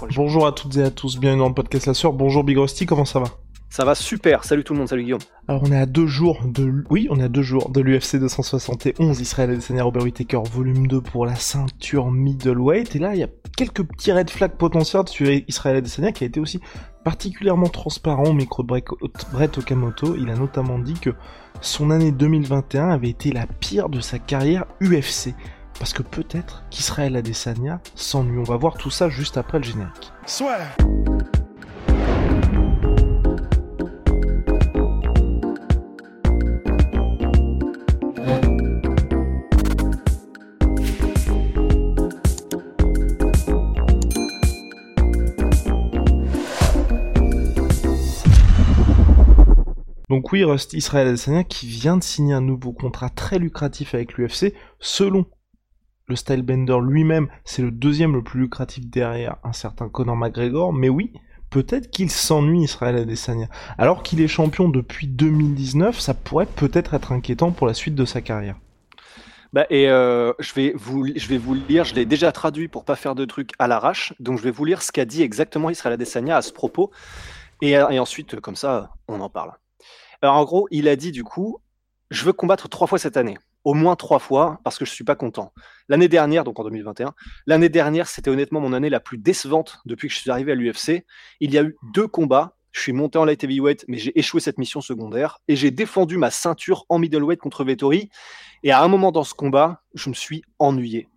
Bonjour à toutes et à tous, bienvenue dans le podcast La Sœur. Bonjour Big Rusty, comment ça va? Ça va super, salut tout le monde, salut Guillaume. Alors on est à deux jours de oui, on est à deux jours de l'UFC 271 Israël Adesanya Robert Whittaker volume 2 pour la ceinture middleweight et là il y a quelques petits red flags potentiels sur Israël Adesanya qui a été aussi particulièrement transparent au micro de Brett Okamoto. Il a notamment dit que son année 2021 avait été la pire de sa carrière UFC parce que peut-être qu'Israël Adesanya s'ennuie. On va voir tout ça juste après le générique. Donc oui, Rusty Israël Adesanya qui vient de signer un nouveau contrat très lucratif avec l'UFC, selon le Stylebender lui-même, c'est le deuxième le plus lucratif derrière un certain Conor McGregor, mais oui, peut-être qu'il s'ennuie Israël Adesanya. Alors qu'il est champion depuis 2019, ça pourrait peut-être être inquiétant pour la suite de sa carrière. Bah, et euh, je, vais vous, je lire, je l'ai déjà traduit pour pas faire de trucs à l'arrache, donc je vais vous lire ce qu'a dit exactement Israël Adesanya à ce propos, et, et ensuite, comme ça, on en parle. Alors en gros, il a dit du coup, je veux combattre trois fois cette année, au moins trois fois, parce que je suis pas content. L'année dernière, donc en 2021, l'année dernière, c'était honnêtement mon année la plus décevante depuis que je suis arrivé à l'UFC. Il y a eu deux combats. Je suis monté en light heavyweight, mais j'ai échoué cette mission secondaire et j'ai défendu ma ceinture en middleweight contre Vettori. Et à un moment dans ce combat, je me suis ennuyé.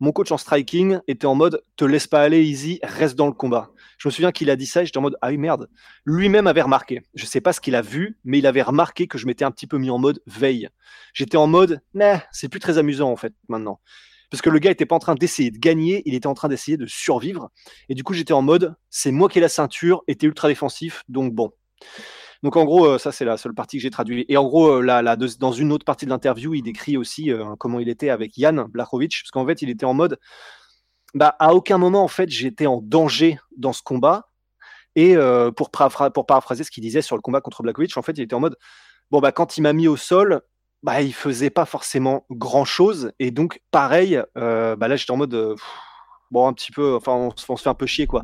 Mon coach en striking était en mode te laisse pas aller easy, reste dans le combat. Je me souviens qu'il a dit ça et j'étais en mode ah oui merde. Lui-même avait remarqué. Je sais pas ce qu'il a vu, mais il avait remarqué que je m'étais un petit peu mis en mode veille. J'étais en mode nah, c'est plus très amusant en fait maintenant. Parce que le gars était pas en train d'essayer de gagner, il était en train d'essayer de survivre. Et du coup, j'étais en mode c'est moi qui ai la ceinture et ultra défensif, donc bon. Donc en gros, euh, ça c'est la seule partie que j'ai traduite. Et en gros, euh, là, dans une autre partie de l'interview, il décrit aussi euh, comment il était avec Yann Blachowicz, parce qu'en fait, il était en mode, bah, à aucun moment en fait, j'étais en danger dans ce combat. Et pour, paraphr- pour paraphraser ce qu'il disait sur le combat contre Blachowicz, en fait, il était en mode, bon bah quand il m'a mis au sol, bah il faisait pas forcément grand chose. Et donc pareil, bah là j'étais en mode, bon un petit peu, enfin on se fait un peu chier quoi.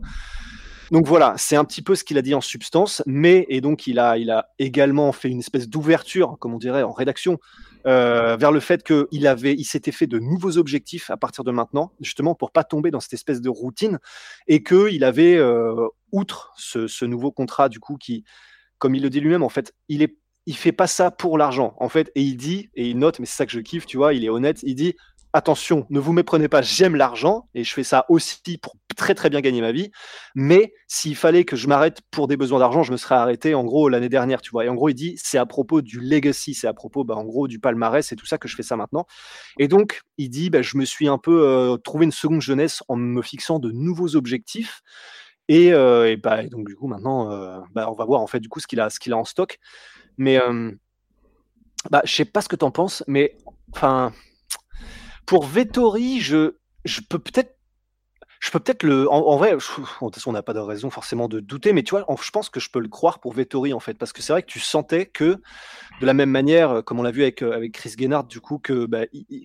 Donc voilà, c'est un petit peu ce qu'il a dit en substance, mais et donc il a, il a également fait une espèce d'ouverture, comme on dirait en rédaction, euh, vers le fait qu'il avait, il s'était fait de nouveaux objectifs à partir de maintenant, justement pour pas tomber dans cette espèce de routine, et que il avait, euh, outre ce, ce nouveau contrat du coup qui, comme il le dit lui-même, en fait, il est, il fait pas ça pour l'argent, en fait, et il dit et il note, mais c'est ça que je kiffe, tu vois, il est honnête, il dit attention, ne vous méprenez pas, j'aime l'argent et je fais ça aussi pour très très bien gagner ma vie. Mais s'il fallait que je m'arrête pour des besoins d'argent, je me serais arrêté en gros l'année dernière, tu vois. Et en gros, il dit c'est à propos du legacy, c'est à propos bah, en gros du palmarès, c'est tout ça que je fais ça maintenant. Et donc, il dit bah, je me suis un peu euh, trouvé une seconde jeunesse en me fixant de nouveaux objectifs. Et, euh, bah, et donc du coup maintenant, euh, on va voir en fait du coup ce qu'il a, ce a en stock. Mais bah, je sais pas ce que tu en penses, mais enfin pour Vettori, je, je peux peut-être je peux peut-être le. En, vrai, je- de toute façon, on n'a pas de raison forcément de douter, mais tu vois, je pense que je peux le croire pour Vettori en fait, parce que c'est vrai que tu sentais que, de la même manière, euh, comme on l'a vu avec, euh, avec Chris Gennard, du coup, que bah,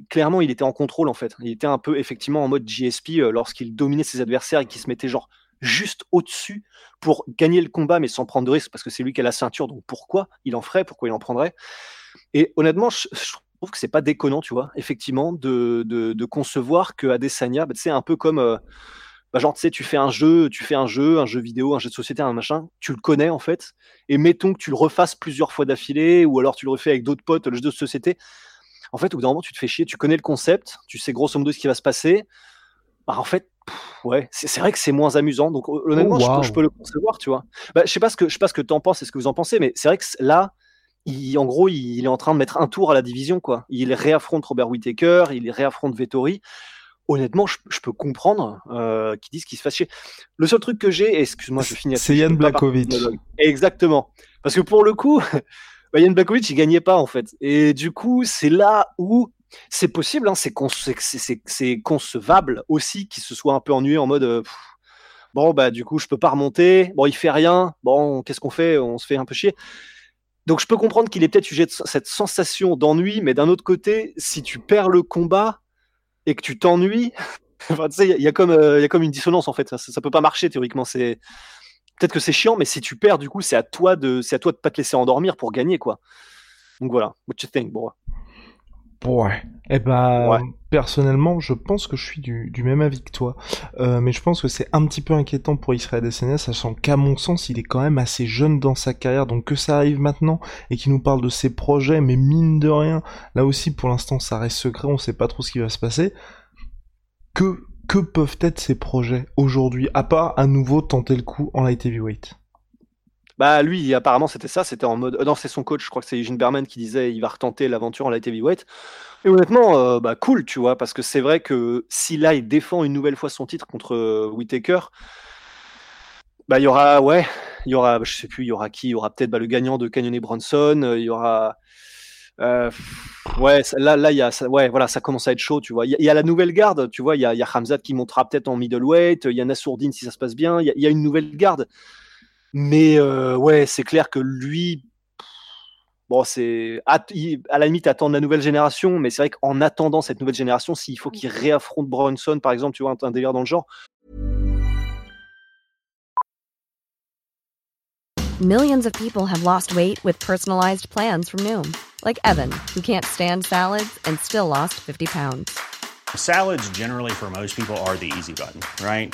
clairement, il était en contrôle en fait. Il était un peu effectivement en mode GSP euh, lorsqu'il dominait ses adversaires et qu'il se mettait genre juste au-dessus pour gagner le combat, mais sans prendre de risque, parce que c'est lui qui a la ceinture, donc pourquoi il en ferait, pourquoi il en prendrait? Et honnêtement, je, je trouve que c'est pas déconnant, tu vois, effectivement, de, de, de concevoir que Adesanya, bah, tu sais, un peu comme. euh, bah, genre, tu sais, tu fais un jeu, tu fais un jeu, un jeu vidéo, un jeu de société, un machin, tu le connais en fait, et mettons que tu le refasses plusieurs fois d'affilée, ou alors tu le refais avec d'autres potes, le jeu de société. En fait, au bout d'un moment, tu te fais chier, tu connais le concept, tu sais grosso modo ce qui va se passer. Bah, en fait, pff, ouais, c'est vrai que c'est moins amusant. Donc, hon- honnêtement, je je, peux le concevoir, tu vois. Bah, je sais pas ce que je sais pas ce que t'en penses et ce que vous en pensez, mais c'est vrai que là, il, en gros, il est en train de mettre un tour à la division, quoi. Il réaffronte Robert Whittaker, il réaffronte Vettori. honnêtement, je, peux comprendre euh, qu'ils disent qu'ils se fassent chier. Le seul truc que j'ai, excuse-moi, je finis. C'est Yann Blakovic. Exactement. Parce que pour le coup, bah, Yann Blakovic, il gagnait pas en fait. Et du coup, c'est là où c'est possible, hein, c'est concevable aussi qu'il se soit un peu ennuyé en mode. Euh, bon, bah du coup, je peux pas remonter. Bon, il fait rien. Bon, qu'est-ce qu'on fait? On se fait un peu chier. Donc je peux comprendre qu'il ait peut-être sujet de cette sensation d'ennui, mais d'un autre côté, si tu perds le combat et que tu t'ennuies, il y, euh, y a comme une dissonance en fait. Ça, ça peut pas marcher théoriquement. C'est peut-être que c'est chiant, mais si tu perds, du coup, c'est à toi de c'est à toi de pas te laisser endormir pour gagner quoi. Donc voilà. What you think, bon. Ouais. Eh ben, personnellement, je pense que je suis du, même avis que toi. Euh, mais je pense que c'est un petit peu inquiétant pour Israël Adesanya, sachant qu'à mon sens, il est quand même assez jeune dans sa carrière. Donc que ça arrive maintenant et qu'il nous parle de ses projets, mais mine de rien, là aussi, pour l'instant, ça reste secret, on sait pas trop ce qui va se passer. Que, que peuvent être ces projets aujourd'hui, à part à nouveau tenter le coup en light heavyweight? Bah lui, apparemment, c'était ça. C'était en mode. Euh, non, c'est son coach. Je crois que c'est Eugene Berman qui disait il va retenter l'aventure en light heavyweight. Et honnêtement, euh, bah cool, tu vois, parce que c'est vrai que si là il défend une nouvelle fois son titre contre euh, Whitaker, bah il y aura, ouais, il y aura, je sais plus, il y aura qui, il y aura peut-être bah, le gagnant de Canyon et Bronson, il y aura. ouais, là, là, y a, ouais, voilà, ça commence à être chaud, tu vois. Il y, a la nouvelle garde, tu vois. Il y a, y Hamzat qui montera peut-être en middleweight. Il y a Nassourdine si ça se passe bien. Il y, a une nouvelle garde. Mais euh, ouais, c'est clair que lui, bon, c'est à, la limite attendre la nouvelle génération, mais c'est vrai qu'en attendant cette nouvelle génération, s'il faut qu'il réaffronte Bronson, par exemple, tu vois, un, un délire dans le genre. Millions of people have lost weight with personalized plans from Noom, like Evan, who can't stand salads and still lost 50 pounds. Salads, generally, for most people, are the easy button, right?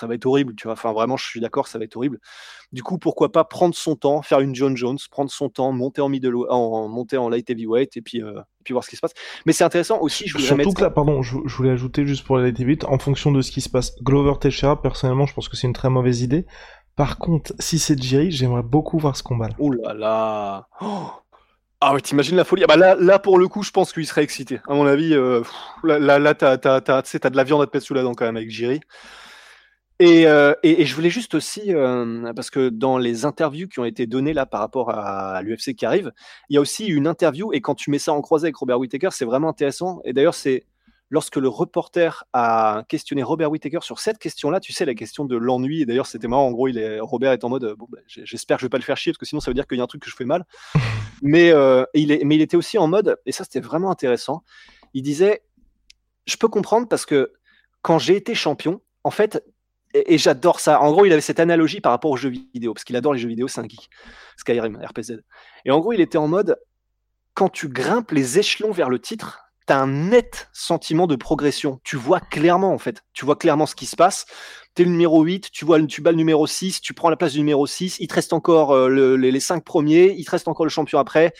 ça va être horrible, tu vois. Enfin, vraiment, je suis d'accord, ça va être horrible. Du coup, pourquoi pas prendre son temps, faire une John Jones, prendre son temps, monter en middle, en, monter en light heavyweight et puis, euh, puis voir ce qui se passe. Mais c'est intéressant aussi, je voulais Surtout que là, pardon, je, voulais ajouter juste pour la light heavyweight, en fonction de ce qui se passe. Glover Teixeira, personnellement, je pense que c'est une très mauvaise idée. Par contre, si c'est Jerry, j'aimerais beaucoup voir ce combat. -là. Oh là là oh ah ouais, t'imagines la folie. Ah bah là, là, pour le coup, je pense qu'il serait excité. À mon avis, euh, là, là, là t'as, t'as, t'as, de la viande à te mettre sous la dent quand même avec Jerry. Euh, et, et, je voulais juste aussi, euh, parce que dans les interviews qui ont été données là par rapport à, l'UFC qui arrive, il y a aussi une interview, et quand tu mets ça en croisé avec Robert Whittaker, c'est vraiment intéressant. Et d'ailleurs, c'est lorsque le reporter a questionné Robert Whittaker sur cette question-là, tu sais, la question de l'ennui, et d'ailleurs, c'était marrant, en gros, il est, Robert est en mode, bon, bah, j'espère que je vais pas le faire chier, parce que sinon, ça veut dire qu'il y a un truc que je fais mal. mais, euh, il est, mais il était aussi en mode, et ça, c'était vraiment intéressant, il disait, je peux comprendre parce que quand j'ai été champion, en fait, et, j'adore ça. En gros, il avait cette analogie par rapport aux jeux vidéo, parce qu'il adore les jeux vidéo, c'est un geek. Skyrim, RPZ. Et en gros, il était en mode, quand tu grimpes les échelons vers le titre, tu as un net sentiment de progression. Tu vois clairement, en fait. Tu vois clairement ce qui se passe. Tu es le numéro 8, tu vois tu bats le numéro 6, tu prends la place du numéro 6, il te reste encore euh, les, les 5 premiers, il te reste encore le champion après.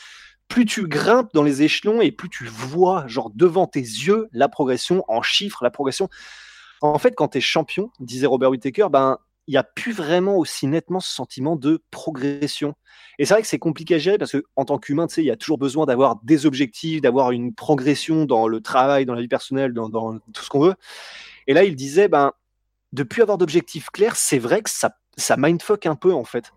Plus tu grimpes dans les échelons et plus tu vois, genre devant tes yeux, la progression en chiffres, la progression. En fait, quand tu es champion, disait Robert Whittaker, ben, il n'y a plus vraiment aussi nettement ce sentiment de progression. Et c'est vrai que c'est compliqué à gérer parce qu'en tant qu'humain, il y a toujours besoin d'avoir des objectifs, d'avoir une progression dans le travail, dans la vie personnelle, dans, tout ce qu'on veut. Et là, il disait, ben, de plus avoir d'objectifs clairs, c'est vrai que ça, ça mindfuck un peu, en fait.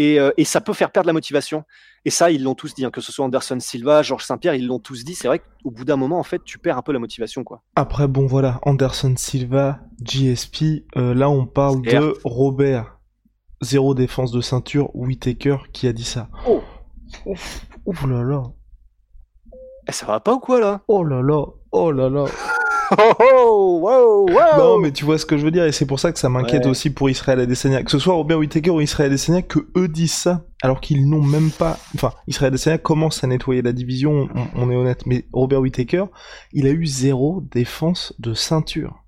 Euh, et, ça peut faire perdre la motivation. Et ça, ils l'ont tous dit, hein, que ce soit Anderson Silva, Georges Saint-Pierre, ils l'ont tous dit. C'est vrai qu'au bout d'un moment, en fait, tu perds un peu la motivation, quoi. Après, bon, voilà, Anderson Silva, GSP, euh, là, on parle de Robert, zéro défense de ceinture, Whitaker, qui a dit ça. Oh, ouf, là là. Eh, ça va pas ou quoi, là? Oh là là, oh là là. Oh, wow, wow. Non, mais tu vois ce que je veux dire, et c'est pour ça que ça m'inquiète aussi pour Israël Adesanya. Que ce soit Robert Whittaker ou Israël Adesanya, que eux disent ça, alors qu'ils n'ont même pas... Enfin, Israël Adesanya commence à nettoyer la division, on, est honnête, mais Robert Whittaker, il a eu zéro défense de ceinture.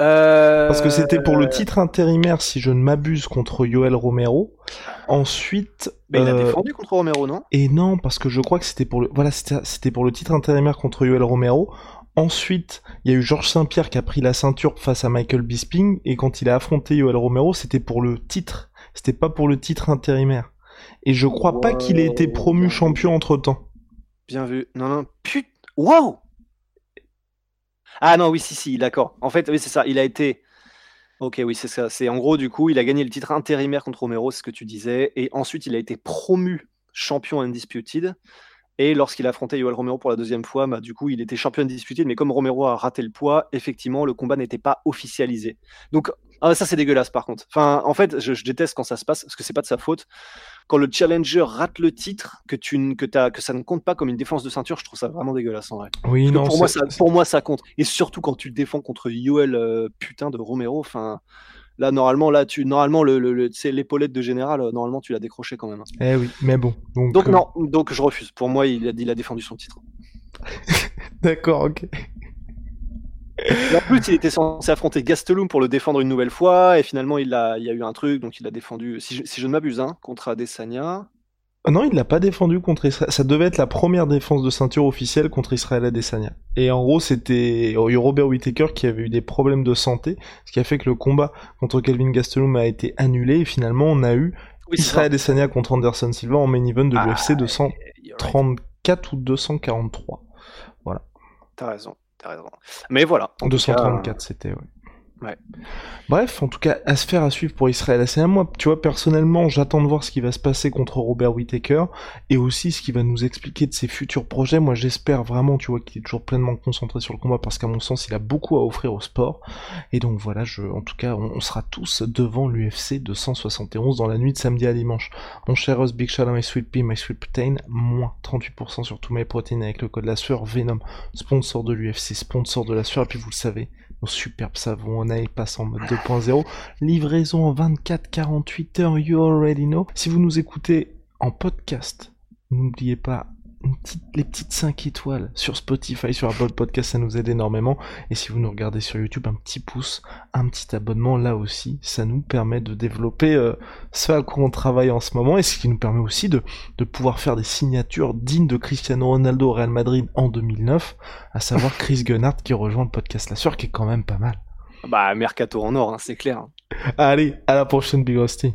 Parce que c'était pour le titre intérimaire, si je ne m'abuse, contre Yoel Romero. Ensuite. Mais il a euh, défendu contre Romero, non? Et non, parce que je crois que c'était pour le, voilà, c'était pour le titre intérimaire contre Yoel Romero. Ensuite, il y a eu Georges Saint-Pierre qui a pris la ceinture face à Michael Bisping, et quand il a affronté Yoel Romero, c'était pour le titre. C'était pas pour le titre intérimaire. Et je crois pas qu'il ait été promu champion entre temps. Bien vu. Non, non. Putain. Waouh Ah non, oui, si, si, d'accord. En fait, oui, c'est ça. Il a été. Ok, oui, c'est ça. C'est en gros, du coup, il a gagné le titre intérimaire contre Romero, c'est ce que tu disais. Et ensuite, il a été promu champion undisputed. Et lorsqu'il a affronté Yoel Romero pour la deuxième fois, bah, du coup, il était champion undisputed. Mais comme Romero a raté le poids, effectivement, le combat n'était pas officialisé. Donc, ah, ça, c'est dégueulasse par contre. Enfin, en fait, je, je déteste quand ça se passe parce que c'est pas de sa faute. Quand le challenger rate le titre, que, tu, que, t'as- que ça ne compte pas comme une défense de ceinture, je trouve ça vraiment dégueulasse en vrai. Oui, non, pour, moi, c'est- ça, pour moi, ça compte. Et surtout quand tu le défends contre Yoel euh, putain de Romero. Enfin, là, normalement, là, tu, normalement, le, le, sais, l'épaulette de général, euh, normalement, tu l'as décroché quand même. hein. Eh oui, mais bon. Donc, Donc euh, non, donc je refuse. Pour moi, il a, il a défendu son titre. D'accord, ok. Et en plus, il était censé affronter Gastelum pour le défendre une nouvelle fois, et finalement, il, a, il y a eu un truc, donc il a défendu, si je, si je ne m'abuse, hein, contre Adesanya. Ah Non, il l'a pas défendu contre Israël. Ça devait être la première défense de ceinture officielle contre Israël Adesanya. Et en gros, c'était eu Robert Whittaker qui avait eu des problèmes de santé, ce qui a fait que le combat contre Kelvin Gastelum a été annulé. Et finalement, on a eu Oui, Israël Adesanya contre Anderson Silva en main event de Ah, l'UFC ça. You're right. 234 ou 243. T'as raison, t'as raison. Mais voilà. en tout cas, 234, c'était, ouais. Bref, en tout cas, à se faire à suivre pour Israël Adesanya. Moi, tu vois, personnellement, j'attends de voir ce qui va se passer contre Robert Whittaker et aussi ce qui va nous expliquer de ses futurs projets. Moi, j'espère vraiment, tu vois, qu'il est toujours pleinement concentré sur le combat parce qu'à mon sens, il a beaucoup à offrir au sport. Et donc voilà, je, en tout cas, on, sera tous devant l'UFC 271 dans la nuit de samedi à dimanche. Mon cher Us, Big out My Sweet Pea, My Sweet Protein, moins 38% sur tous mes protéines avec le code la sueur Venom, sponsor de l'UFC, sponsor de la sueur, et puis vous le savez, nos superbes savons Onaï passent en mode 2.0, livraison en 24-48 heures, you already know. Si vous nous écoutez en podcast, n'oubliez pas une petite- les petites 5 étoiles sur Spotify, sur Apple Podcast, ça nous aide énormément. Et si vous nous regardez sur YouTube, un petit pouce, un petit abonnement, là aussi, ça nous permet de développer euh, ce à quoi on travaille en ce moment, et ce qui nous permet aussi de, de pouvoir faire des signatures dignes de Cristiano Ronaldo au Real Madrid en 2009, à savoir Chris Gunnard qui rejoint le podcast La Sueur, qui est quand même pas mal. Bah, Mercato en or, hein, c'est clair. Allez, à la prochaine Big Rusty.